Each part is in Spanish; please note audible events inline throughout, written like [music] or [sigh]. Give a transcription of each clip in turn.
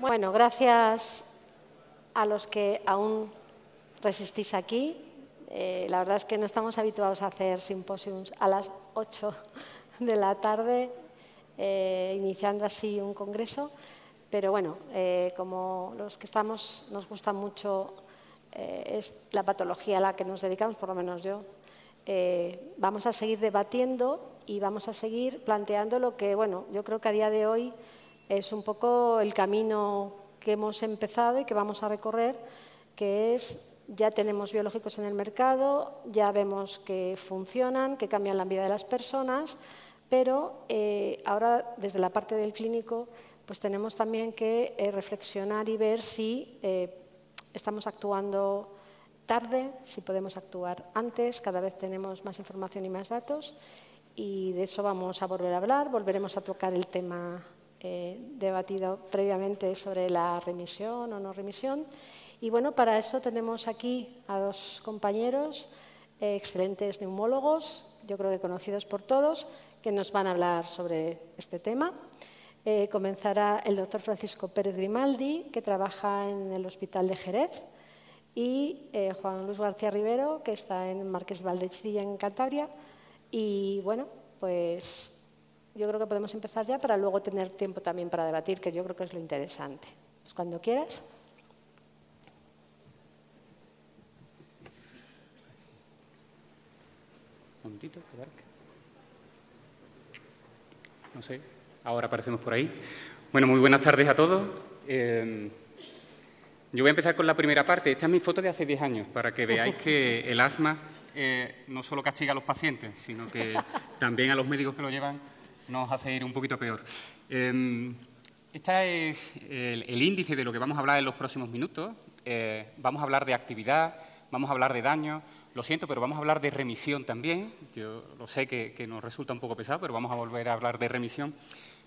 Bueno, gracias a los que aún resistís aquí. Eh, la verdad es que no estamos habituados a hacer simposios a las 8 de la tarde, eh, iniciando así un congreso. Pero bueno, eh, como los que estamos nos gusta mucho es la patología a la que nos dedicamos, por lo menos yo, vamos a seguir debatiendo y vamos a seguir planteando lo que, bueno, yo creo que a día de hoy es un poco el camino que hemos empezado y que vamos a recorrer, que es ya tenemos biológicos en el mercado, ya vemos que funcionan, que cambian la vida de las personas, pero eh, ahora desde la parte del clínico pues tenemos también que eh, reflexionar y ver si eh, estamos actuando tarde, si podemos actuar antes, cada vez tenemos más información y más datos y de eso vamos a volver a hablar, volveremos a tocar el tema eh, debatido previamente sobre la remisión o no remisión. Y bueno, para eso tenemos aquí a dos compañeros, eh, excelentes neumólogos, yo creo que conocidos por todos, que nos van a hablar sobre este tema. Eh, comenzará el doctor Francisco Pérez Grimaldi, que trabaja en el Hospital de Jerez, y Juan Luis García Rivero, que está en Marqués Valdecilla, en Cantabria. Y bueno, pues yo creo que podemos empezar ya para luego tener tiempo también para debatir, que yo creo que es lo interesante. Pues cuando quieras. Un momentito, No sé, ahora aparecemos por ahí. Bueno, muy buenas tardes a todos. Eh, yo voy a empezar con la primera parte. Esta es mi foto de hace 10 años, para que veáis que el asma eh, no solo castiga a los pacientes, sino que [laughs] también a los médicos que lo llevan nos hace ir un poquito peor. este es el, índice de lo que vamos a hablar en los próximos minutos. Eh, vamos a hablar de actividad, vamos a hablar de daño. Lo siento, pero vamos a hablar de remisión también. Yo lo sé que, que nos resulta un poco pesado, pero vamos a volver a hablar de remisión.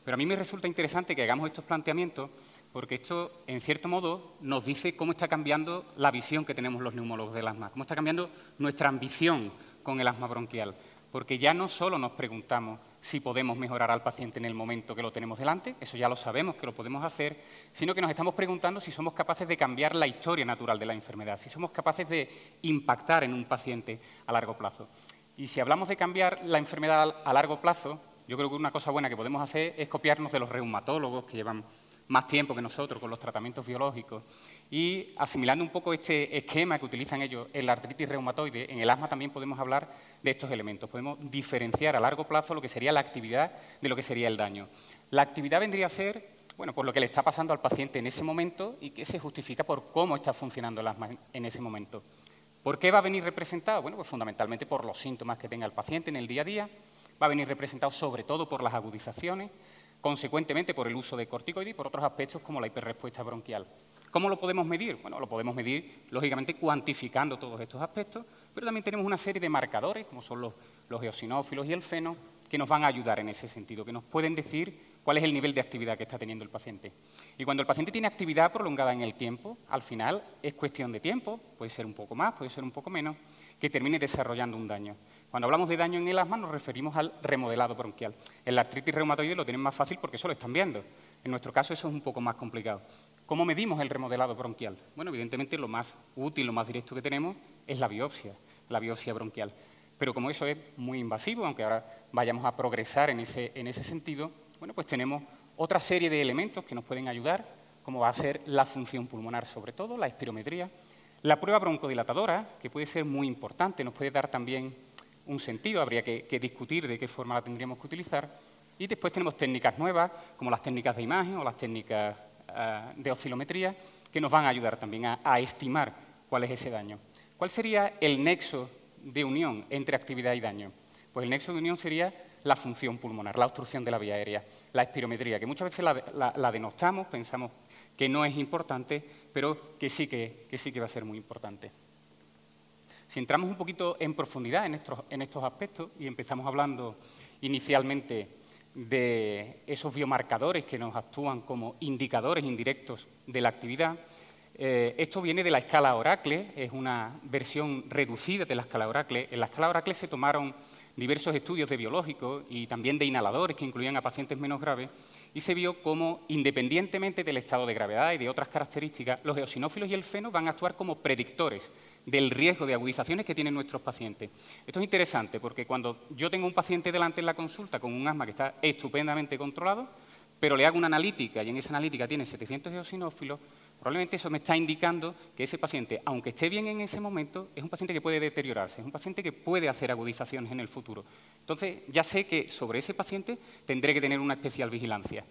Pero a mí me resulta interesante que hagamos estos planteamientos porque esto, en cierto modo, nos dice cómo está cambiando la visión que tenemos los neumólogos del asma, cómo está cambiando nuestra ambición con el asma bronquial. Porque ya no solo nos preguntamos si podemos mejorar al paciente en el momento que lo tenemos delante, eso ya lo sabemos que lo podemos hacer, sino que nos estamos preguntando si somos capaces de cambiar la historia natural de la enfermedad, si somos capaces de impactar en un paciente a largo plazo. Y si hablamos de cambiar la enfermedad a largo plazo, yo creo que una cosa buena que podemos hacer es copiarnos de los reumatólogos que llevan más tiempo que nosotros con los tratamientos biológicos y asimilando un poco este esquema que utilizan ellos en la artritis reumatoide, en el asma también podemos hablar de estos elementos. Podemos diferenciar a largo plazo lo que sería la actividad de lo que sería el daño. La actividad vendría a ser bueno, por lo que le está pasando al paciente en ese momento y que se justifica por cómo está funcionando el asma en ese momento. ¿Por qué va a venir representado? Bueno, pues fundamentalmente por los síntomas que tenga el paciente en el día a día, va a venir representado sobre todo por las agudizaciones, consecuentemente por el uso de corticoides y por otros aspectos como la hiperrespuesta bronquial. ¿Cómo lo podemos medir? Bueno, lo podemos medir, lógicamente, cuantificando todos estos aspectos, pero también tenemos una serie de marcadores, como son los, los eosinófilos y el feno, que nos van a ayudar en ese sentido, que nos pueden decir cuál es el nivel de actividad que está teniendo el paciente. Y cuando el paciente tiene actividad prolongada en el tiempo, al final es cuestión de tiempo, puede ser un poco más, puede ser un poco menos, que termine desarrollando un daño. Cuando hablamos de daño en el asma nos referimos al remodelado bronquial. En la artritis reumatoide lo tienen más fácil porque eso lo están viendo. En nuestro caso eso es un poco más complicado. ¿Cómo medimos el remodelado bronquial? Bueno, evidentemente lo más útil, lo más directo que tenemos es la biopsia, la biopsia bronquial. Pero como eso es muy invasivo, aunque ahora vayamos a progresar en ese, en ese sentido, bueno, pues tenemos otra serie de elementos que nos pueden ayudar, como va a ser la función pulmonar sobre todo, la espirometría, la prueba broncodilatadora, que puede ser muy importante, nos puede dar también un sentido, habría que, discutir de qué forma la tendríamos que utilizar. Y después tenemos técnicas nuevas, como las técnicas de imagen o las técnicas ah, de oscilometría, que nos van a ayudar también a, estimar cuál es ese daño. ¿Cuál sería el nexo de unión entre actividad y daño? Pues el nexo de unión sería la función pulmonar, la obstrucción de la vía aérea, la espirometría, que muchas veces la, denostamos, pensamos que no es importante, pero que sí que sí que va a ser muy importante. Si entramos un poquito en profundidad en estos, aspectos y empezamos hablando inicialmente de esos biomarcadores que nos actúan como indicadores indirectos de la actividad, eh, esto viene de la escala Oracle, es una versión reducida de la escala Oracle. En la escala Oracle se tomaron diversos estudios de biológicos y también de inhaladores que incluían a pacientes menos graves y se vio cómo, independientemente del estado de gravedad y de otras características, los eosinófilos y el feno van a actuar como predictores del riesgo de agudizaciones que tienen nuestros pacientes. Esto es interesante porque cuando yo tengo un paciente delante en la consulta con un asma que está estupendamente controlado, pero le hago una analítica y en esa analítica tiene 700 eosinófilos, probablemente eso me está indicando que ese paciente, aunque esté bien en ese momento, es un paciente que puede deteriorarse, es un paciente que puede hacer agudizaciones en el futuro. Entonces, ya sé que sobre ese paciente tendré que tener una especial vigilancia,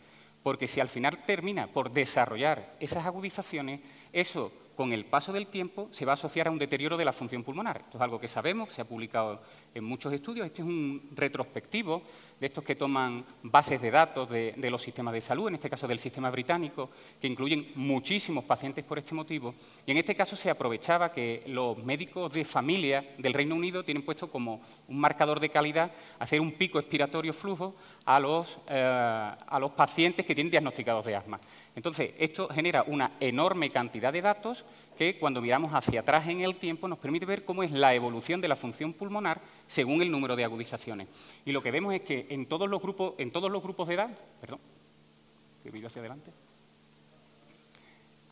porque si al final termina por desarrollar esas agudizaciones, eso con el paso del tiempo se va a asociar a un deterioro de la función pulmonar. Esto es algo que sabemos, se ha publicado en muchos estudios. Este es un retrospectivo de estos que toman bases de datos de, los sistemas de salud, en este caso del sistema británico, que incluyen muchísimos pacientes por este motivo. Y en este caso se aprovechaba que los médicos de familia del Reino Unido tienen puesto como un marcador de calidad hacer un pico expiratorio flujo a los, eh, a los pacientes que tienen diagnosticados de asma. Entonces, esto genera una enorme cantidad de datos que cuando miramos hacia atrás en el tiempo nos permite ver cómo es la evolución de la función pulmonar según el número de agudizaciones. Y lo que vemos es que en todos los grupos, en todos los grupos de edad, perdón, que hacia adelante.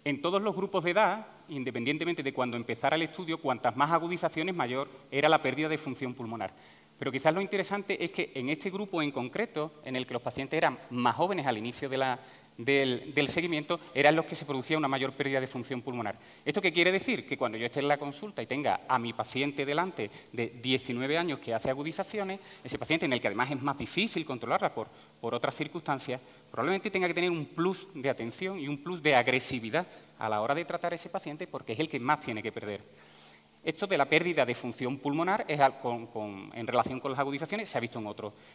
En todos los grupos de edad, independientemente de cuando empezara el estudio, cuantas más agudizaciones, mayor era la pérdida de función pulmonar. Pero quizás lo interesante es que en este grupo en concreto, en el que los pacientes eran más jóvenes al inicio de la, del, seguimiento eran los que se producía una mayor pérdida de función pulmonar. ¿Esto qué quiere decir? Que cuando yo esté en la consulta y tenga a mi paciente delante de 19 años que hace agudizaciones, ese paciente en el que además es más difícil controlarla por, por otras circunstancias, probablemente tenga que tener un plus de atención y un plus de agresividad a la hora de tratar a ese paciente porque es el que más tiene que perder. Esto de la pérdida de función pulmonar es en relación con las agudizaciones se ha visto en,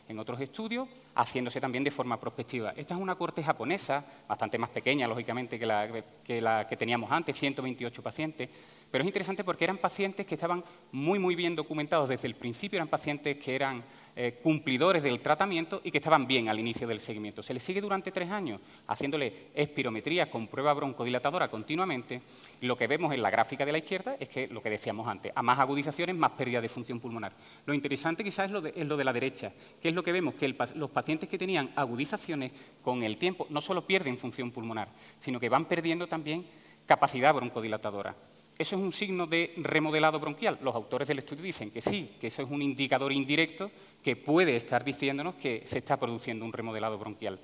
en otros estudios, haciéndose también de forma prospectiva. Esta es una corte japonesa, bastante más pequeña, lógicamente, que la que, la que teníamos antes, 128 pacientes, pero es interesante porque eran pacientes que estaban muy, muy bien documentados desde el principio, eran pacientes que eran eh, cumplidores del tratamiento y que estaban bien al inicio del seguimiento. Se les sigue durante tres años haciéndole espirometría con prueba broncodilatadora continuamente lo que vemos en la gráfica de la izquierda es que lo que decíamos antes, a más agudizaciones, más pérdida de función pulmonar. Lo interesante quizás es lo de la derecha, que es lo que vemos, que los pacientes que tenían agudizaciones con el tiempo no solo pierden función pulmonar, sino que van perdiendo también capacidad broncodilatadora. ¿Eso es un signo de remodelado bronquial? Los autores del estudio dicen que sí, que eso es un indicador indirecto que puede estar diciéndonos que se está produciendo un remodelado bronquial.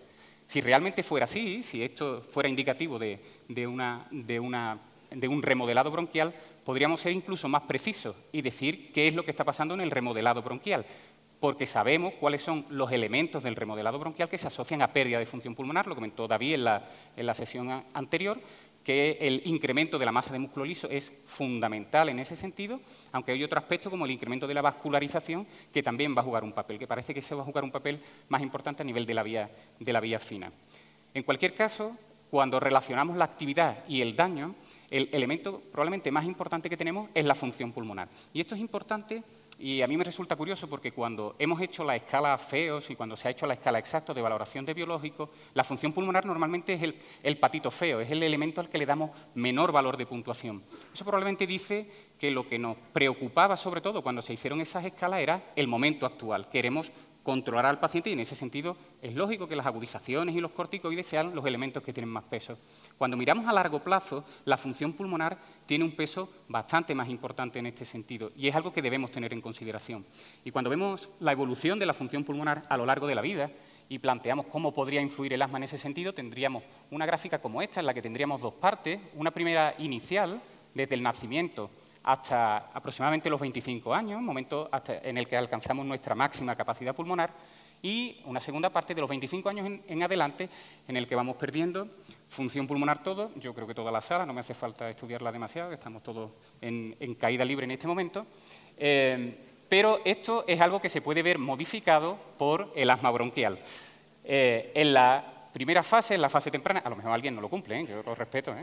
Si realmente fuera así, si esto fuera indicativo de, un remodelado bronquial, podríamos ser incluso más precisos y decir qué es lo que está pasando en el remodelado bronquial, porque sabemos cuáles son los elementos del remodelado bronquial que se asocian a pérdida de función pulmonar, lo comentó David en la sesión anterior, que el incremento de la masa de músculo liso es fundamental en ese sentido, aunque hay otro aspecto como el incremento de la vascularización que también va a jugar un papel, que parece que se va a jugar un papel más importante a nivel de la vía, de la vía fina. En cualquier caso, cuando relacionamos la actividad y el daño, el elemento probablemente más importante que tenemos es la función pulmonar. Y esto es importante y a mí me resulta curioso porque cuando hemos hecho la escala FEOS y cuando se ha hecho la escala exacta de valoración de biológicos, la función pulmonar normalmente es el, patito feo, es el elemento al que le damos menor valor de puntuación. Eso probablemente dice que lo que nos preocupaba sobre todo cuando se hicieron esas escalas era el momento actual. Queremos controlar al paciente y en ese sentido es lógico que las agudizaciones y los corticoides sean los elementos que tienen más peso. Cuando miramos a largo plazo, la función pulmonar tiene un peso bastante más importante en este sentido y es algo que debemos tener en consideración. Y cuando vemos la evolución de la función pulmonar a lo largo de la vida y planteamos cómo podría influir el asma en ese sentido, tendríamos una gráfica como esta en la que tendríamos dos partes, una primera inicial desde el nacimiento hasta aproximadamente los 25 años, momento en el que alcanzamos nuestra máxima capacidad pulmonar, y una segunda parte de los 25 años en, adelante, en el que vamos perdiendo función pulmonar todo, yo creo que toda la sala, no me hace falta estudiarla demasiado, estamos todos en, caída libre en este momento, eh, pero esto es algo que se puede ver modificado por el asma bronquial. Eh, en la primera fase, en la fase temprana, a lo mejor alguien no lo cumple, ¿eh? yo lo respeto,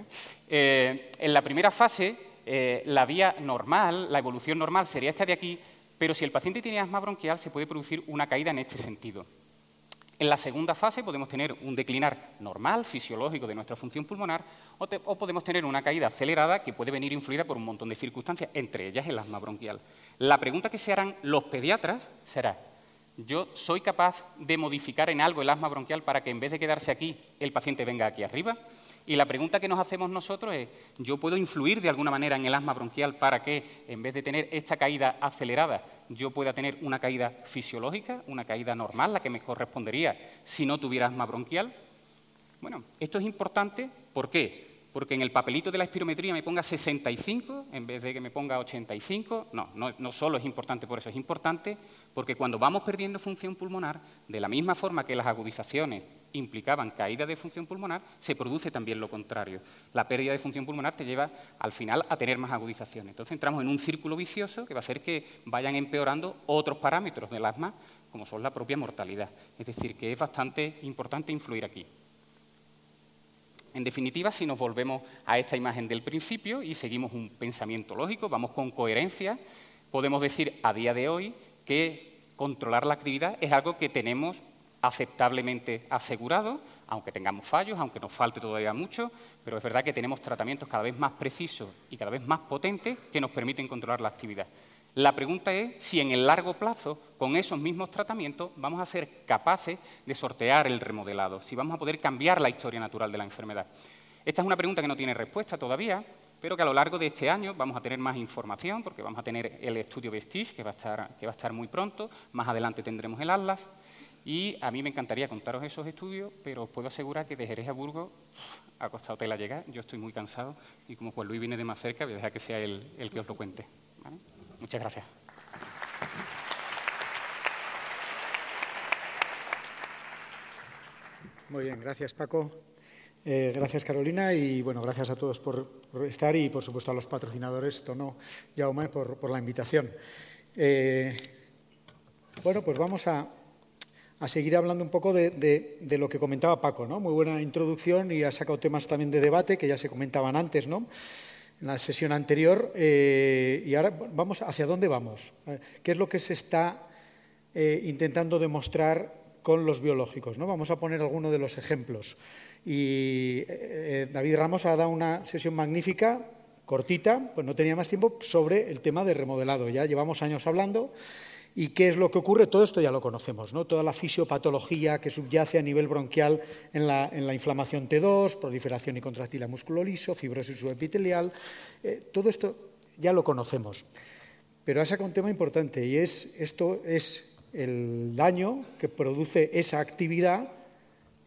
en la primera fase eh, la vía normal, la evolución normal sería esta de aquí, pero si el paciente tiene asma bronquial se puede producir una caída en este sentido. En la segunda fase podemos tener un declinar normal, fisiológico de nuestra función pulmonar, o, o, podemos tener una caída acelerada que puede venir influida por un montón de circunstancias, entre ellas el asma bronquial. La pregunta que se harán los pediatras será, yo soy capaz de modificar en algo el asma bronquial para que en vez de quedarse aquí, el paciente venga aquí arriba. Y la pregunta que nos hacemos nosotros es, ¿yo puedo influir de alguna manera en el asma bronquial para que, en vez de tener esta caída acelerada, yo pueda tener una caída fisiológica, una caída normal, la que me correspondería si no tuviera asma bronquial? Bueno, esto es importante, ¿por qué? Porque en el papelito de la espirometría me ponga 65 en vez de que me ponga 85. No, no, no solo es importante por eso, es importante porque cuando vamos perdiendo función pulmonar, de la misma forma que las agudizaciones implicaban caída de función pulmonar, se produce también lo contrario. La pérdida de función pulmonar te lleva al final a tener más agudizaciones. Entonces entramos en un círculo vicioso que va a hacer que vayan empeorando otros parámetros del asma, como son la propia mortalidad. Es decir, que es bastante importante influir aquí. En definitiva, si nos volvemos a esta imagen del principio y seguimos un pensamiento lógico, vamos con coherencia, podemos decir a día de hoy que controlar la actividad es algo que tenemos aceptablemente asegurado, aunque tengamos fallos, aunque nos falte todavía mucho, pero es verdad que tenemos tratamientos cada vez más precisos y cada vez más potentes que nos permiten controlar la actividad. La pregunta es si en el largo plazo, con esos mismos tratamientos, vamos a ser capaces de sortear el remodelado, si vamos a poder cambiar la historia natural de la enfermedad. Esta es una pregunta que no tiene respuesta todavía, pero que a lo largo de este año vamos a tener más información, porque vamos a tener el estudio Vestige, que va a estar, que va a estar muy pronto, más adelante tendremos el Atlas, y a mí me encantaría contaros esos estudios, pero os puedo asegurar que de Jerez a Burgos ha costado tela llegar, yo estoy muy cansado, y como Juan Luis viene de más cerca, voy a dejar que sea él el que os lo cuente. Muchas gracias. Muy bien, gracias Paco. Eh, gracias Carolina y bueno, gracias a todos por, estar y por supuesto a los patrocinadores, Tono y Jaume, por, la invitación. Eh, bueno, pues vamos a, a, seguir hablando un poco de, de, lo que comentaba Paco, ¿no? Muy buena introducción y ha sacado temas también de debate que ya se comentaban antes, ¿no? en la sesión anterior. Eh, y ahora vamos, ¿hacia dónde vamos? ¿Qué es lo que se está intentando demostrar con los biológicos? ¿no? Vamos a poner algunos de los ejemplos. Y eh, David Ramos ha dado una sesión magnífica, cortita, pues no tenía más tiempo, sobre el tema de remodelado. Ya llevamos años hablando. ¿Y qué es lo que ocurre? Todo esto ya lo conocemos, ¿no? Toda la fisiopatología que subyace a nivel bronquial en la, en la inflamación T2, proliferación y contractila músculo liso, fibrosis subepitelial, eh, todo esto ya lo conocemos. Pero ha sacado un tema importante y es esto es el daño que produce esa actividad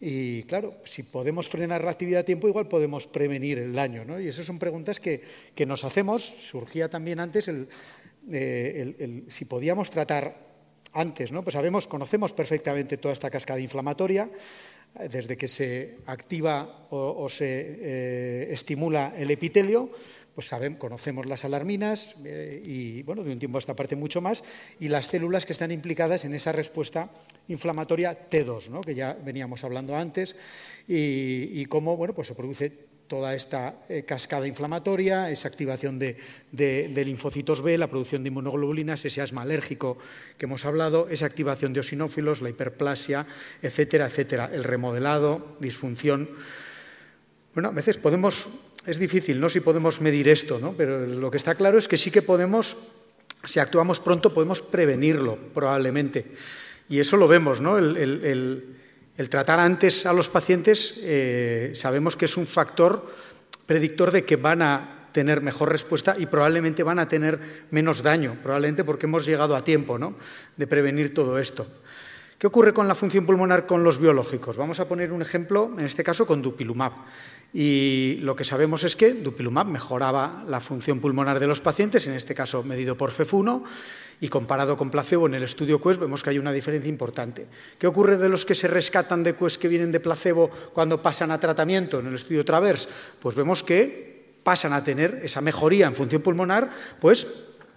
y claro, si podemos frenar la actividad a tiempo, igual podemos prevenir el daño. ¿no? Y esas son preguntas que, que nos hacemos. Surgía también antes el, eh, el, si podíamos tratar antes, ¿no? Pues sabemos, conocemos perfectamente toda esta cascada inflamatoria, desde que se activa o, o se eh, estimula el epitelio, pues sabemos, conocemos las alarminas eh, y, bueno, de un tiempo a esta parte mucho más, y las células que están implicadas en esa respuesta inflamatoria T2, ¿no? que ya veníamos hablando antes, y, cómo, bueno, pues se produce toda esta eh, cascada inflamatoria, esa activación de, de, de, linfocitos B, la producción de inmunoglobulinas, ese asma alérgico que hemos hablado, esa activación de osinófilos, la hiperplasia, etcétera, etcétera, el remodelado, disfunción. Bueno, a veces podemos, es difícil, ¿no? Si podemos medir esto, ¿no? Pero lo que está claro es que sí que podemos, si actuamos pronto, podemos prevenirlo, probablemente. Y eso lo vemos, ¿no? el, tratar antes a los pacientes eh, sabemos que es un factor predictor de que van a tener mejor respuesta y probablemente van a tener menos daño, probablemente porque hemos llegado a tiempo ¿no? de prevenir todo esto. ¿Qué ocurre con la función pulmonar con los biológicos? Vamos a poner un ejemplo, en este caso con dupilumab. Y lo que sabemos es que dupilumab mejoraba la función pulmonar de los pacientes, en este caso medido por FEF1, y comparado con placebo en el estudio QUEST vemos que hay una diferencia importante. ¿Qué ocurre de los que se rescatan de QUEST que vienen de placebo cuando pasan a tratamiento en el estudio TRAVERS? Pues vemos que pasan a tener esa mejoría en función pulmonar, pues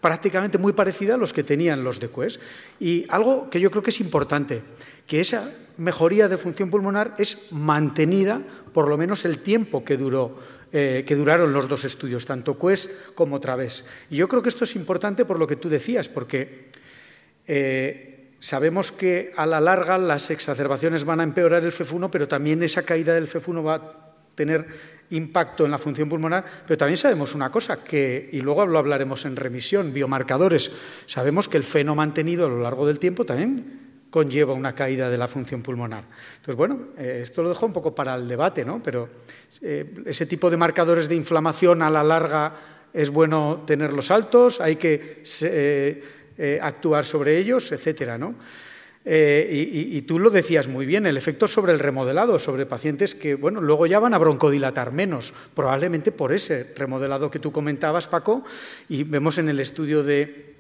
prácticamente muy parecida a los que tenían los de QUEST. Y algo que yo creo que es importante, que esa mejoría de función pulmonar es mantenida por lo menos el tiempo que duró eh, que duraron los dos estudios, tanto Quest como Través. Y yo creo que esto es importante por lo que tú decías, porque eh, sabemos que a la larga las exacerbaciones van a empeorar el FEF1, pero también esa caída del FEF1 va tener impacto en la función pulmonar, pero también sabemos una cosa, que, y luego lo hablaremos en remisión, biomarcadores, sabemos que el feno mantenido a lo largo del tiempo también conlleva una caída de la función pulmonar. Entonces, bueno, eh, esto lo dejo un poco para el debate, ¿no? Pero eh, ese tipo de marcadores de inflamación a la larga es bueno tenerlos altos, hay que eh, actuar sobre ellos, etcétera, ¿no? Y, y, tú lo decías muy bien, el efecto sobre el remodelado, sobre pacientes que, bueno, luego ya van a broncodilatar menos, probablemente por ese remodelado que tú comentabas, Paco, y vemos en el estudio de,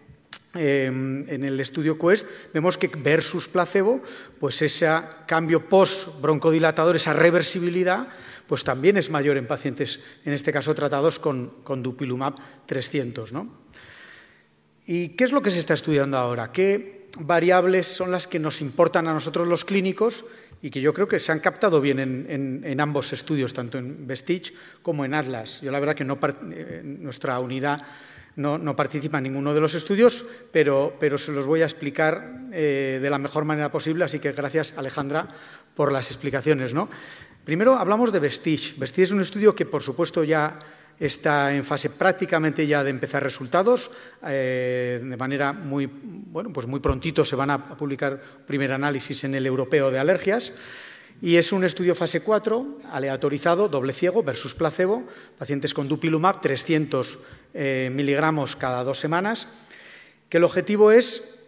Em, en el estudio Quest vemos que versus placebo, pues ese cambio post-broncodilatador, esa reversibilidad, pues también es mayor en pacientes, en este caso tratados con, con Dupilumab 300. ¿no? ¿Y qué es lo que se está estudiando ahora? ¿Qué variables son las que nos importan a nosotros los clínicos y que yo creo que se han captado bien en, ambos estudios, tanto en Vestige como en Atlas? Yo la verdad que no, eh, nuestra unidad no, participa en ninguno de los estudios, pero, se los voy a explicar eh, de la mejor manera posible, así que gracias Alejandra por las explicaciones. Primero hablamos de Vestige. Vestige es un estudio que, por supuesto, ya está en fase prácticamente ya de empezar resultados. Eh, de manera muy, bueno, pues muy prontito se van a publicar primer análisis en el europeo de alergias. Y es un estudio fase 4, aleatorizado, doble ciego versus placebo, pacientes con dupilumab, 300 eh, miligramos cada dos semanas, que el objetivo es,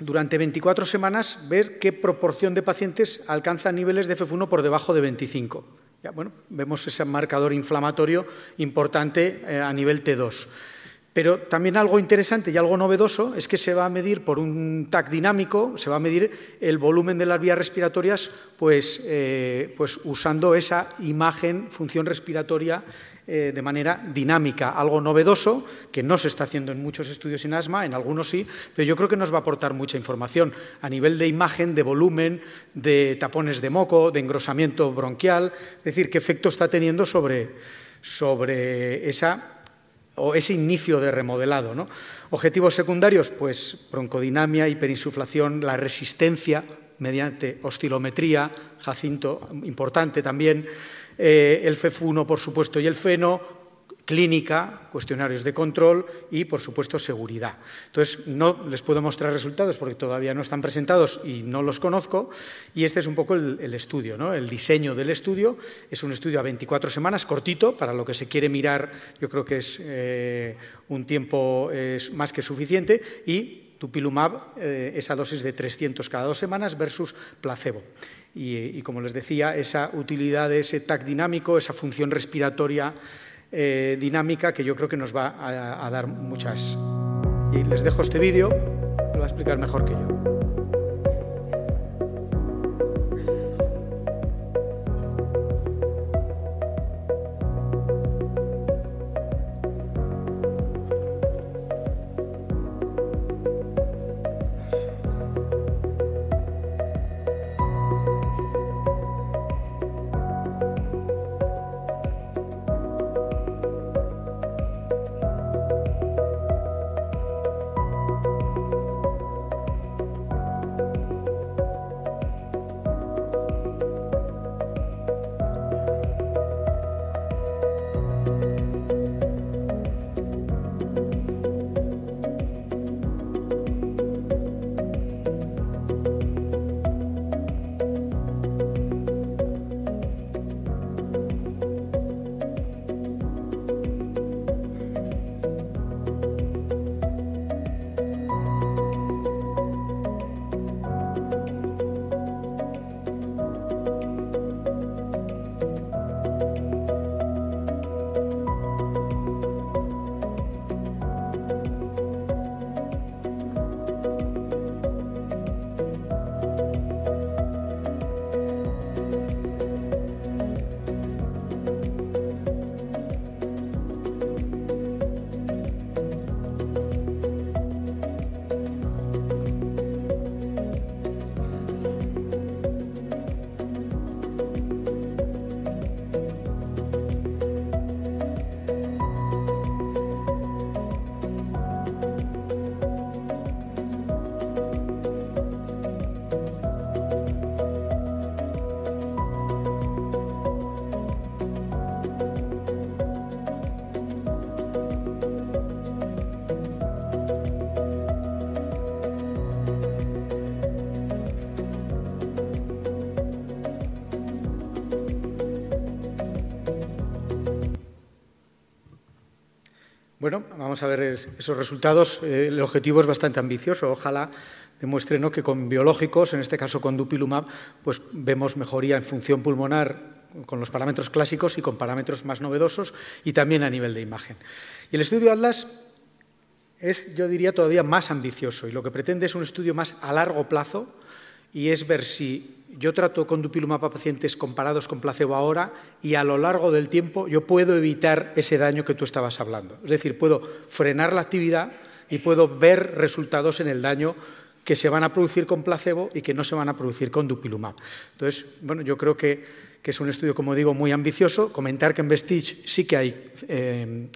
durante 24 semanas, ver qué proporción de pacientes alcanza niveles de FF1 por debajo de 25. Bueno, vemos ese marcador inflamatorio importante eh, a nivel T2. Pero también algo interesante y algo novedoso es que se va a medir por un TAC dinámico, se va a medir el volumen de las vías respiratorias, pues, eh, pues usando esa imagen, función respiratoria eh, de manera dinámica, algo novedoso que no se está haciendo en muchos estudios en asma, en algunos sí, pero yo creo que nos va a aportar mucha información a nivel de imagen, de volumen, de tapones de moco, de engrosamiento bronquial, es decir, qué efecto está teniendo sobre, sobre esa o ese inicio de remodelado. ¿no? Objetivos secundarios, pues broncodinamia, hiperinsuflación, la resistencia mediante oscilometría, Jacinto, importante también, eh, el FEF1, por supuesto, y el FENO, clínica, cuestionarios de control y, por supuesto, seguridad. Entonces, no les puedo mostrar resultados porque todavía no están presentados y no los conozco. Y este es un poco el, estudio, ¿no? el diseño del estudio. Es un estudio a 24 semanas, cortito, para lo que se quiere mirar, yo creo que es eh, un tiempo más que suficiente. Y Tupilumab, eh, esa dosis de 300 cada dos semanas versus placebo. Y, y, como les decía, esa utilidad de ese TAC dinámico, esa función respiratoria eh, dinámica que yo creo que nos va a, a dar muchas. Y les dejo este vídeo, lo va a explicar mejor que yo. Bueno, vamos a ver esos resultados. Eh, el objetivo es bastante ambicioso. Ojalá demuestre que con biológicos, en este caso con dupilumab, pues vemos mejoría en función pulmonar con los parámetros clásicos y con parámetros más novedosos y también a nivel de imagen. Y el estudio Atlas es, yo diría, todavía más ambicioso y lo que pretende es un estudio más a largo plazo y es ver si yo trato con dupilumab a pacientes comparados con placebo ahora y a lo largo del tiempo yo puedo evitar ese daño que tú estabas hablando. Es decir, puedo frenar la actividad y puedo ver resultados en el daño que se van a producir con placebo y que no se van a producir con dupilumab. Entonces, bueno, yo creo que, es un estudio, como digo, muy ambicioso. Comentar que en Vestige sí que hay... Eh,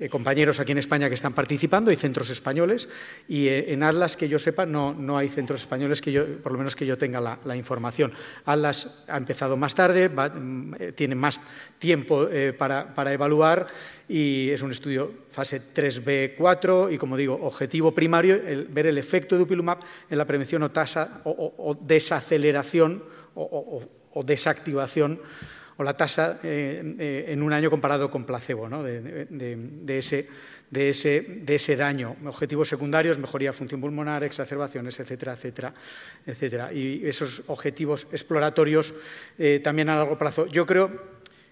eh, compañeros aquí en España que están participando, hay centros españoles, y eh, en Atlas, que yo sepa, no, no, hay centros españoles, que yo, por lo menos que yo tenga la, información. Atlas ha empezado más tarde, mm, eh, tiene más tiempo para, para, evaluar y es un estudio fase 3B4 y, como digo, objetivo primario, ver el efecto de Upilumab en la prevención o, tasa, o, desaceleración o desactivación o la tasa eh, eh, en un año comparado con placebo de, ese, daño. Objetivos secundarios, mejoría de función pulmonar, exacerbaciones, etcétera, etcétera, etcétera. Y esos objetivos exploratorios eh, también a largo plazo. Yo creo,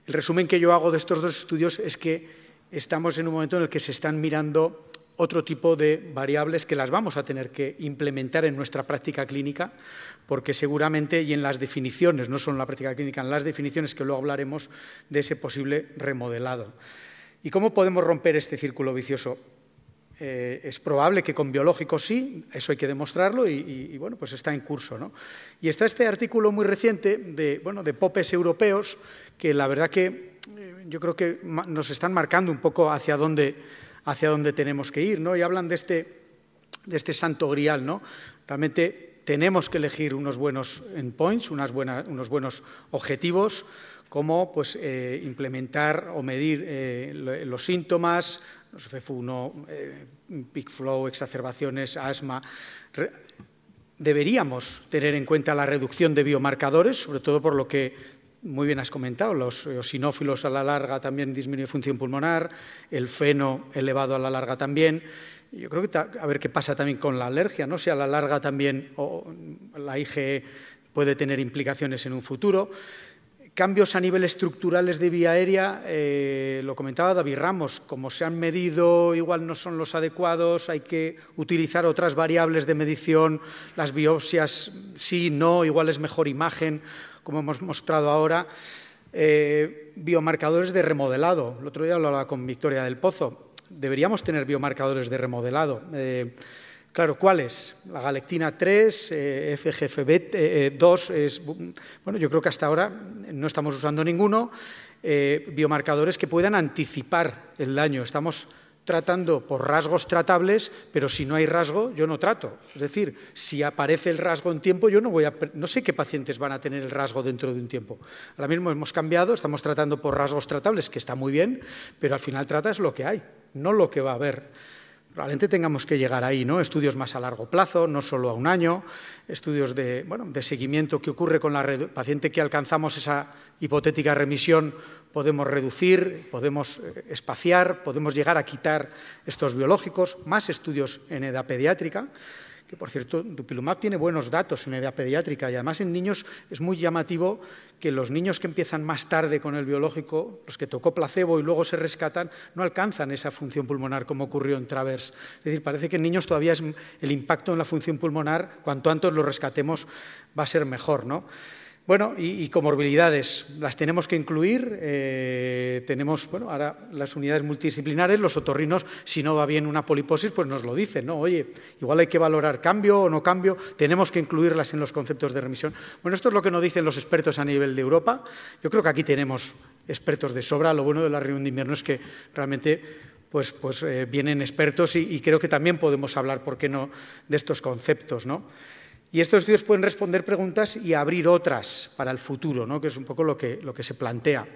el resumen que yo hago de estos dos estudios es que estamos en un momento en el que se están mirando otro tipo de variables que las vamos a tener que implementar en nuestra práctica clínica, porque seguramente, y en las definiciones, no solo en la práctica clínica, en las definiciones que luego hablaremos de ese posible remodelado. ¿Y cómo podemos romper este círculo vicioso? Eh, es probable que con biológicos sí, eso hay que demostrarlo y, bueno, pues está en curso. ¿no? Y está este artículo muy reciente de, bueno, de popes europeos que la verdad que eh, yo creo que nos están marcando un poco hacia dónde hacia dónde tenemos que ir, ¿no? Y hablan de este, de este santo grial, ¿no? Realmente tenemos que elegir unos buenos endpoints, unas buenas, unos buenos objetivos, como pues, eh, implementar o medir eh, los síntomas, los FF1, eh, peak flow, exacerbaciones, asma. deberíamos tener en cuenta la reducción de biomarcadores, sobre todo por lo que muy bien has comentado, los eosinófilos a la larga también disminuye función pulmonar, el feno elevado a la larga también. Yo creo que a ver qué pasa también con la alergia, no si a la larga también o la IgE puede tener implicaciones en un futuro. Cambios a nivel estructurales de vía aérea, eh, lo comentaba David Ramos, como se han medido, igual no son los adecuados, hay que utilizar otras variables de medición, las biopsias sí, no, igual es mejor imagen como hemos mostrado ahora, eh, biomarcadores de remodelado. El otro día hablaba con Victoria del Pozo. Deberíamos tener biomarcadores de remodelado. Eh, claro, ¿cuáles? La galectina 3, eh, FGFB2, es, bueno, yo creo que hasta ahora no estamos usando ninguno. biomarcadores que puedan anticipar el daño. Estamos tratando por rasgos tratables, pero si no hay rasgo, yo no trato. Es decir, si aparece el rasgo en tiempo, yo no voy a no sé qué pacientes van a tener el rasgo dentro de un tiempo. Ahora mismo hemos cambiado, estamos tratando por rasgos tratables, que está muy bien, pero al final tratas lo que hay, no lo que va a haber. Probablemente tengamos que llegar ahí, ¿no? Estudios más a largo plazo, no solo a un año, estudios de, bueno, de seguimiento, qué ocurre con la paciente que alcanzamos esa hipotética remisión, podemos reducir, podemos eh, espaciar, podemos llegar a quitar estos biológicos, más estudios en edad pediátrica que por cierto, Dupilumab tiene buenos datos en edad pediátrica y además en niños es muy llamativo que los niños que empiezan más tarde con el biológico, los que tocó placebo y luego se rescatan, no alcanzan esa función pulmonar como ocurrió en Travers. Es decir, parece que en niños todavía es el impacto en la función pulmonar, cuanto antes lo rescatemos, va a ser mejor, ¿no? Bueno, y, comorbilidades, las tenemos que incluir. Eh, tenemos, bueno, ahora las unidades multidisciplinares, los otorrinos, si no va bien una poliposis, pues nos lo dicen, ¿no? Oye, igual hay que valorar cambio o no cambio, tenemos que incluirlas en los conceptos de remisión. Bueno, esto es lo que nos dicen los expertos a nivel de Europa. Yo creo que aquí tenemos expertos de sobra. Lo bueno de la reunión de invierno es que realmente pues, pues eh, vienen expertos y, y, creo que también podemos hablar, ¿por qué no?, de estos conceptos, ¿no? Y estos estudios pueden responder preguntas y abrir otras para el futuro, ¿no? que es un poco lo que, lo que se plantea.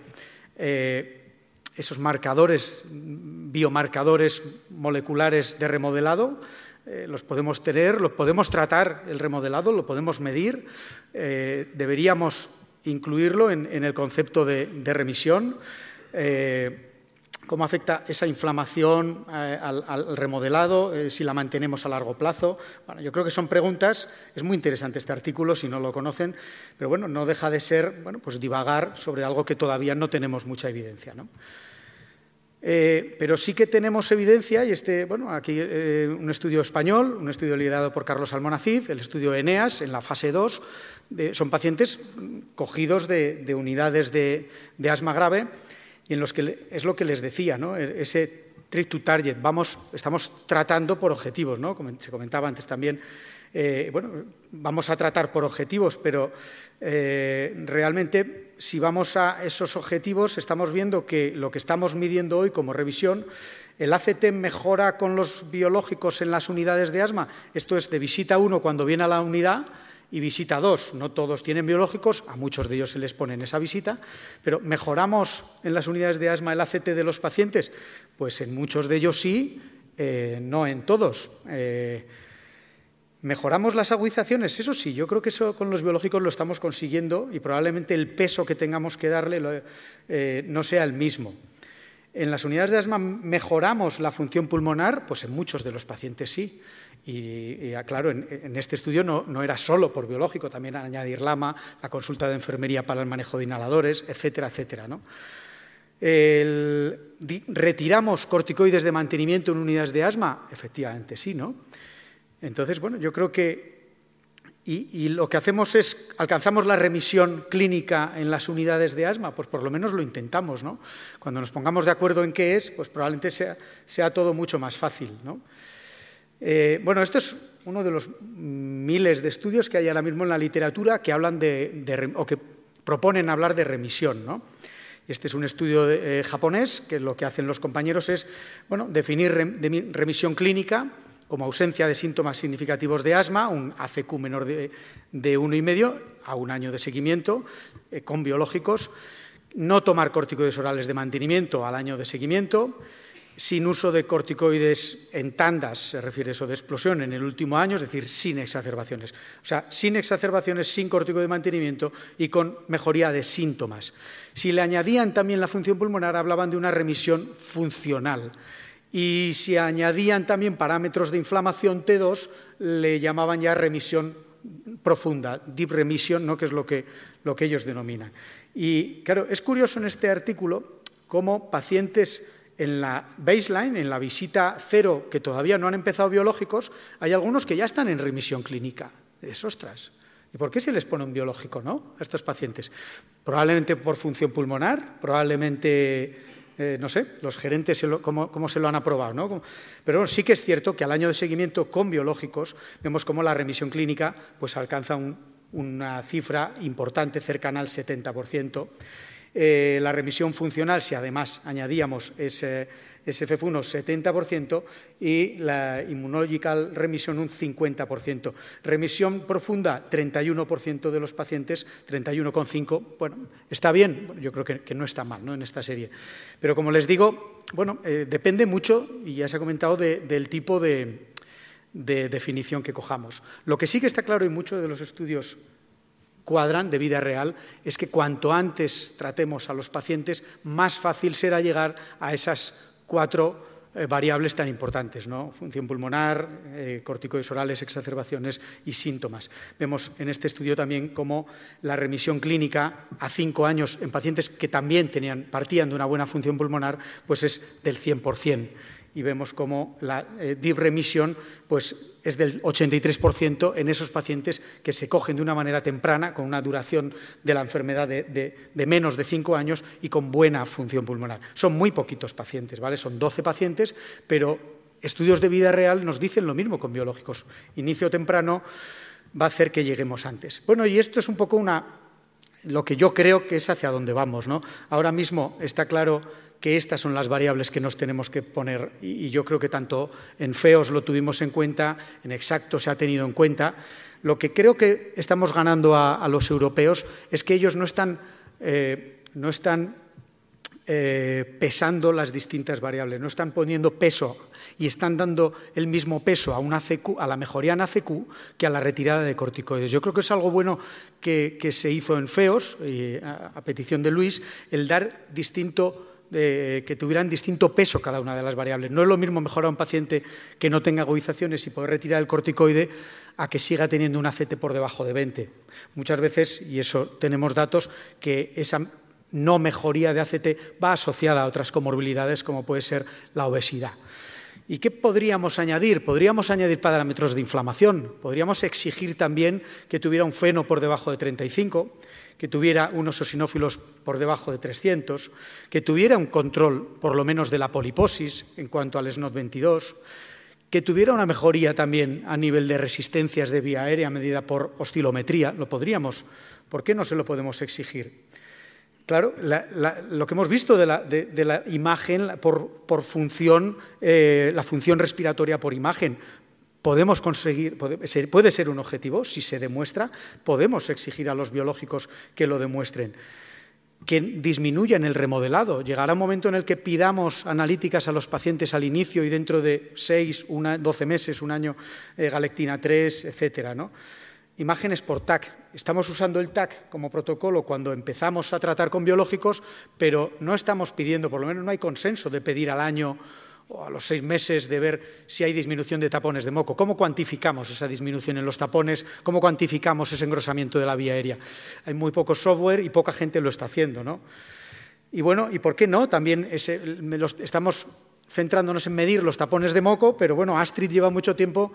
Eh, esos marcadores, biomarcadores moleculares de remodelado, eh, los podemos tener, los podemos tratar el remodelado, lo podemos medir, eh, deberíamos incluirlo en, el concepto de, remisión cómo afecta esa inflamación eh, al, remodelado, eh, si la mantenemos a largo plazo. Bueno, yo creo que son preguntas, es muy interesante este artículo si no lo conocen, pero bueno, no deja de ser bueno, pues divagar sobre algo que todavía no tenemos mucha evidencia. ¿no? Eh, pero sí que tenemos evidencia, y este, bueno, aquí un estudio español, un estudio liderado por Carlos Almonacid, el estudio ENEAS, en la fase 2, son pacientes cogidos de, unidades de, de asma grave y en los que es lo que les decía, ¿no? E, ese treat to target, vamos, estamos tratando por objetivos, ¿no? Como se comentaba antes también, eh, bueno, vamos a tratar por objetivos, pero eh, realmente si vamos a esos objetivos estamos viendo que lo que estamos midiendo hoy como revisión, el ACT mejora con los biológicos en las unidades de asma, esto es de visita 1 cuando viene a la unidad, y visita dos. No todos tienen biológicos, a muchos de ellos se les pone esa visita, pero ¿mejoramos en las unidades de asma el ACT de los pacientes? Pues en muchos de ellos sí, eh, no en todos. Eh, ¿Mejoramos las agudizaciones? Eso sí, yo creo que eso con los biológicos lo estamos consiguiendo y probablemente el peso que tengamos que darle eh, no sea el mismo. En las unidades de asma mejoramos la función pulmonar, pues en muchos de los pacientes sí. Y, claro, en, este estudio no, era solo por biológico, también añadir lama, la consulta de enfermería para el manejo de inhaladores, etcétera, etcétera. ¿Retiramos corticoides de mantenimiento en unidades de asma? Efectivamente, sí, ¿no? Entonces, bueno, yo creo que. Y, lo que hacemos es, alcanzamos la remisión clínica en las unidades de asma, pues por lo menos lo intentamos, ¿no? Cuando nos pongamos de acuerdo en qué es, pues probablemente sea, todo mucho más fácil, ¿no? Eh, bueno, esto es uno de los miles de estudios que hay ahora mismo en la literatura que hablan de, o que proponen hablar de remisión. ¿no? Este es un estudio eh, japonés que lo que hacen los compañeros es bueno, definir remisión clínica como ausencia de síntomas significativos de asma, un ACQ menor de, de uno y medio a un año de seguimiento eh, con biológicos, no tomar corticoides orales de mantenimiento al año de seguimiento, sin uso de corticoides en tandas, se refiere eso de explosión en el último año, es decir, sin exacerbaciones. O sea, sin exacerbaciones, sin corticoide de mantenimiento y con mejoría de síntomas. Si le añadían también la función pulmonar, hablaban de una remisión funcional. Y si añadían también parámetros de inflamación T2, le llamaban ya remisión profunda, deep remission, ¿no? que es lo que, lo que ellos denominan. Y claro, es curioso en este artículo cómo pacientes en la baseline, en la visita cero, que todavía no han empezado biológicos, hay algunos que ya están en remisión clínica. Es ostras. ¿Y por qué se les pone un biológico ¿no? a estos pacientes? Probablemente por función pulmonar, probablemente, eh, no sé, los gerentes cómo, se lo han aprobado. ¿no? Pero sí que es cierto que al año de seguimiento con biológicos vemos cómo la remisión clínica pues, alcanza una cifra importante, cercana al 70%. Eh, la remisión funcional, si además añadíamos ese, FF1 70% y la immunological remisión un 50%. Remisión profunda, 31% de los pacientes, 31,5%. Bueno, está bien, yo creo que, no está mal ¿no? en esta serie. Pero como les digo, bueno, eh, depende mucho, y ya se ha comentado, del tipo de, de definición que cojamos. Lo que sí que está claro en muchos de los estudios cuadran de vida real es que cuanto antes tratemos a los pacientes, más fácil será llegar a esas cuatro eh, variables tan importantes, ¿no? función pulmonar, eh, corticoides orales, exacerbaciones y síntomas. Vemos en este estudio también cómo la remisión clínica a cinco años en pacientes que también tenían, partían de una buena función pulmonar, pues es del 100% y vemos cómo la eh, deep pues, es del 83% en esos pacientes que se cogen de una manera temprana, con una duración de la enfermedad de, menos de 5 años y con buena función pulmonar. Son muy poquitos pacientes, ¿vale? Son 12 pacientes, pero estudios de vida real nos dicen lo mismo con biológicos. Inicio temprano va a hacer que lleguemos antes. Bueno, y esto es un poco una, lo que yo creo que es hacia donde vamos. ¿no? Ahora mismo está claro que estas son las variables que nos tenemos que poner y, yo creo que tanto en FEOS lo tuvimos en cuenta, en exacto se ha tenido en cuenta. Lo que creo que estamos ganando a, los europeos es que ellos no están, eh, no están eh, pesando las distintas variables, no están poniendo peso y están dando el mismo peso a, una a la mejoría en ACQ que a la retirada de corticoides. Yo creo que es algo bueno que, se hizo en FEOS, a petición de Luis, el dar distinto que tuvieran distinto peso cada una de las variables. No es lo mismo mejorar a un paciente que no tenga agudizaciones y poder retirar el corticoide a que siga teniendo un ACT por debajo de 20. Muchas veces, y eso tenemos datos, que esa no mejoría de ACT va asociada a otras comorbilidades como puede ser la obesidad. ¿Y qué podríamos añadir? Podríamos añadir parámetros de inflamación. Podríamos exigir también que tuviera un feno por debajo de 35, que tuviera unos osinófilos por debajo de 300, que tuviera un control por lo menos de la poliposis en cuanto al SNOT22, que tuviera una mejoría también a nivel de resistencias de vía aérea medida por oscilometría. Lo podríamos. ¿Por qué no se lo podemos exigir? Claro, lo que hemos visto de la, imagen por, función, eh, la función respiratoria por imagen, podemos conseguir, puede ser un objetivo, si se demuestra, podemos exigir a los biológicos que lo demuestren que disminuyan el remodelado. Llegará un momento en el que pidamos analíticas a los pacientes al inicio y dentro de 6, 12 meses, un año, eh, galectina 3, etcétera, ¿no? Imágenes por TAC. Estamos usando el TAC como protocolo cuando empezamos a tratar con biológicos, pero no estamos pidiendo, por lo menos no hay consenso de pedir al año a los seis meses de ver si hay disminución de tapones de moco. ¿Cómo cuantificamos esa disminución en los tapones? ¿Cómo cuantificamos ese engrosamiento de la vía aérea? Hay muy poco software y poca gente lo está haciendo, ¿no? Y bueno, ¿y por qué no? También estamos centrándonos en medir los tapones de moco, pero bueno, Astrid lleva mucho tiempo,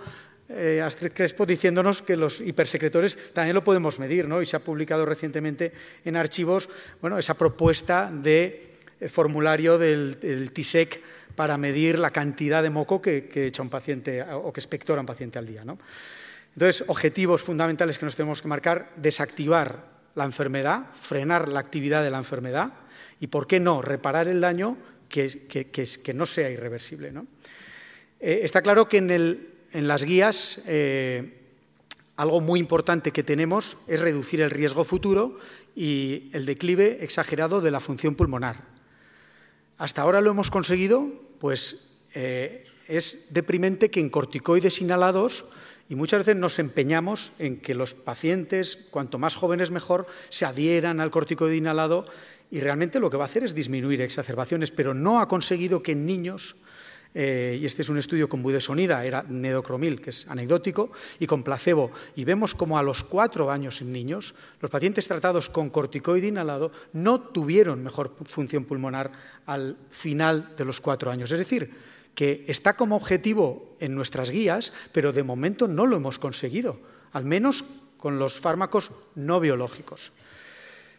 eh, Astrid Crespo, diciéndonos que los hipersecretores también lo podemos medir, ¿no? Y se ha publicado recientemente en archivos, bueno, esa propuesta de eh, formulario del, TISEC para medir la cantidad de moco que, echa un paciente o que espectora un paciente al día, ¿no? Entonces, objetivos fundamentales que nos tenemos que marcar, desactivar la enfermedad, frenar la actividad de la enfermedad y, ¿por qué no?, reparar el daño que, no sea irreversible. Eh, está claro que en, las guías eh, algo muy importante que tenemos es reducir el riesgo futuro y el declive exagerado de la función pulmonar. Hasta ahora lo hemos conseguido, pues eh, es deprimente que en corticoides inhalados y muchas veces nos empeñamos en que los pacientes, cuanto más jóvenes mejor, se adhieran al corticoide inhalado y realmente lo que va a hacer es disminuir exacerbaciones, pero no ha conseguido que en niños, eh, y este es un estudio con budesonida, era nedocromil, que es anecdótico, y con placebo, y vemos como a los cuatro años en niños, los pacientes tratados con corticoide inhalado no tuvieron mejor función pulmonar al final de los cuatro años. Es decir, que está como objetivo en nuestras guías, pero de momento no lo hemos conseguido, al menos con los fármacos no biológicos.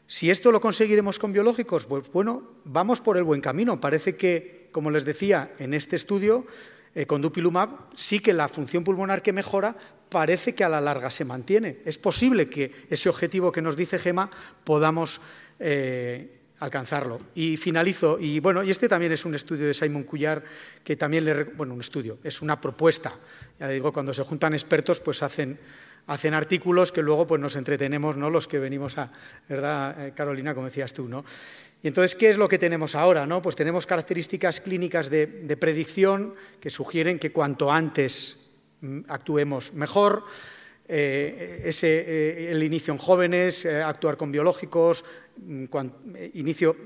Si esto lo conseguiremos con biológicos, pues bueno, vamos por el buen camino. Parece que, como les decía, en este estudio, eh, con dupilumab, sí que la función pulmonar que mejora parece que a la larga se mantiene. Es posible que ese objetivo que nos dice Gema podamos eh, alcanzarlo. Y finalizo, y bueno, y este también es un estudio de Simon Cuyar, que también le, bueno, un estudio, es una propuesta. Ya digo, cuando se juntan expertos, pues hacen hacen artículos que luego pues, nos entretenemos, ¿no? los que venimos a, ¿verdad, eh, Carolina, como decías tú? ¿no? Y entonces, ¿qué es lo que tenemos ahora? ¿no? Pues tenemos características clínicas de, predicción que sugieren que cuanto antes mm, actuemos mejor, eh, eh, el inicio en jóvenes, actuar con biológicos, mm, inicio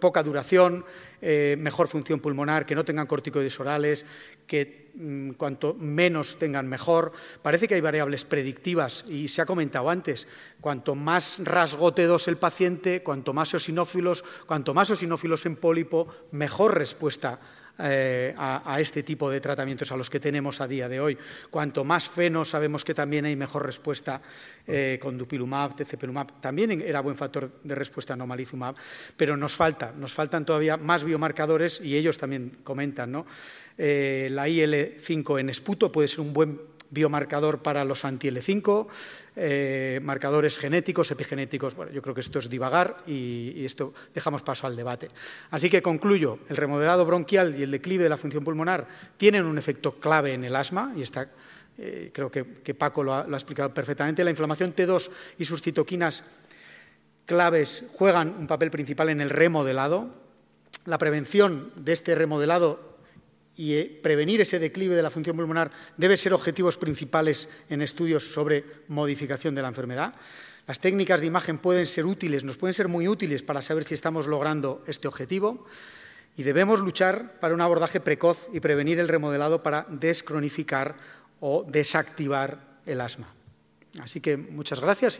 poca duración, mejor función pulmonar, que no tengan corticoides orales, que Mm, cuanto menos tengan mejor. Parece que hay variables predictivas y se ha comentado antes, cuanto más rasgo T2 el paciente, cuanto más eosinófilos, cuanto más eosinófilos en pólipo, mejor respuesta eh, a, este tipo de tratamientos a los que tenemos a día de hoy. Cuanto más feno sabemos que también hay mejor respuesta eh, con dupilumab, tcpilumab, también era buen factor de respuesta nomalizumab, pero nos falta, nos faltan todavía más biomarcadores y ellos también comentan, ¿no? Eh, la IL5 en esputo puede ser un buen biomarcador para los anti-L5, eh, marcadores genéticos, epigenéticos. Bueno, yo creo que esto es divagar y, esto dejamos paso al debate. Así que concluyo, el remodelado bronquial y el declive de la función pulmonar tienen un efecto clave en el asma y está, eh, creo que, Paco lo ha, lo ha, explicado perfectamente. La inflamación T2 y sus citoquinas claves juegan un papel principal en el remodelado. La prevención de este remodelado y eh, prevenir ese declive de la función pulmonar debe ser objetivos principales en estudios sobre modificación de la enfermedad. Las técnicas de imagen pueden ser útiles, nos pueden ser muy útiles para saber si estamos logrando este objetivo y debemos luchar para un abordaje precoz y prevenir el remodelado para descronificar o desactivar el asma. Así que muchas gracias.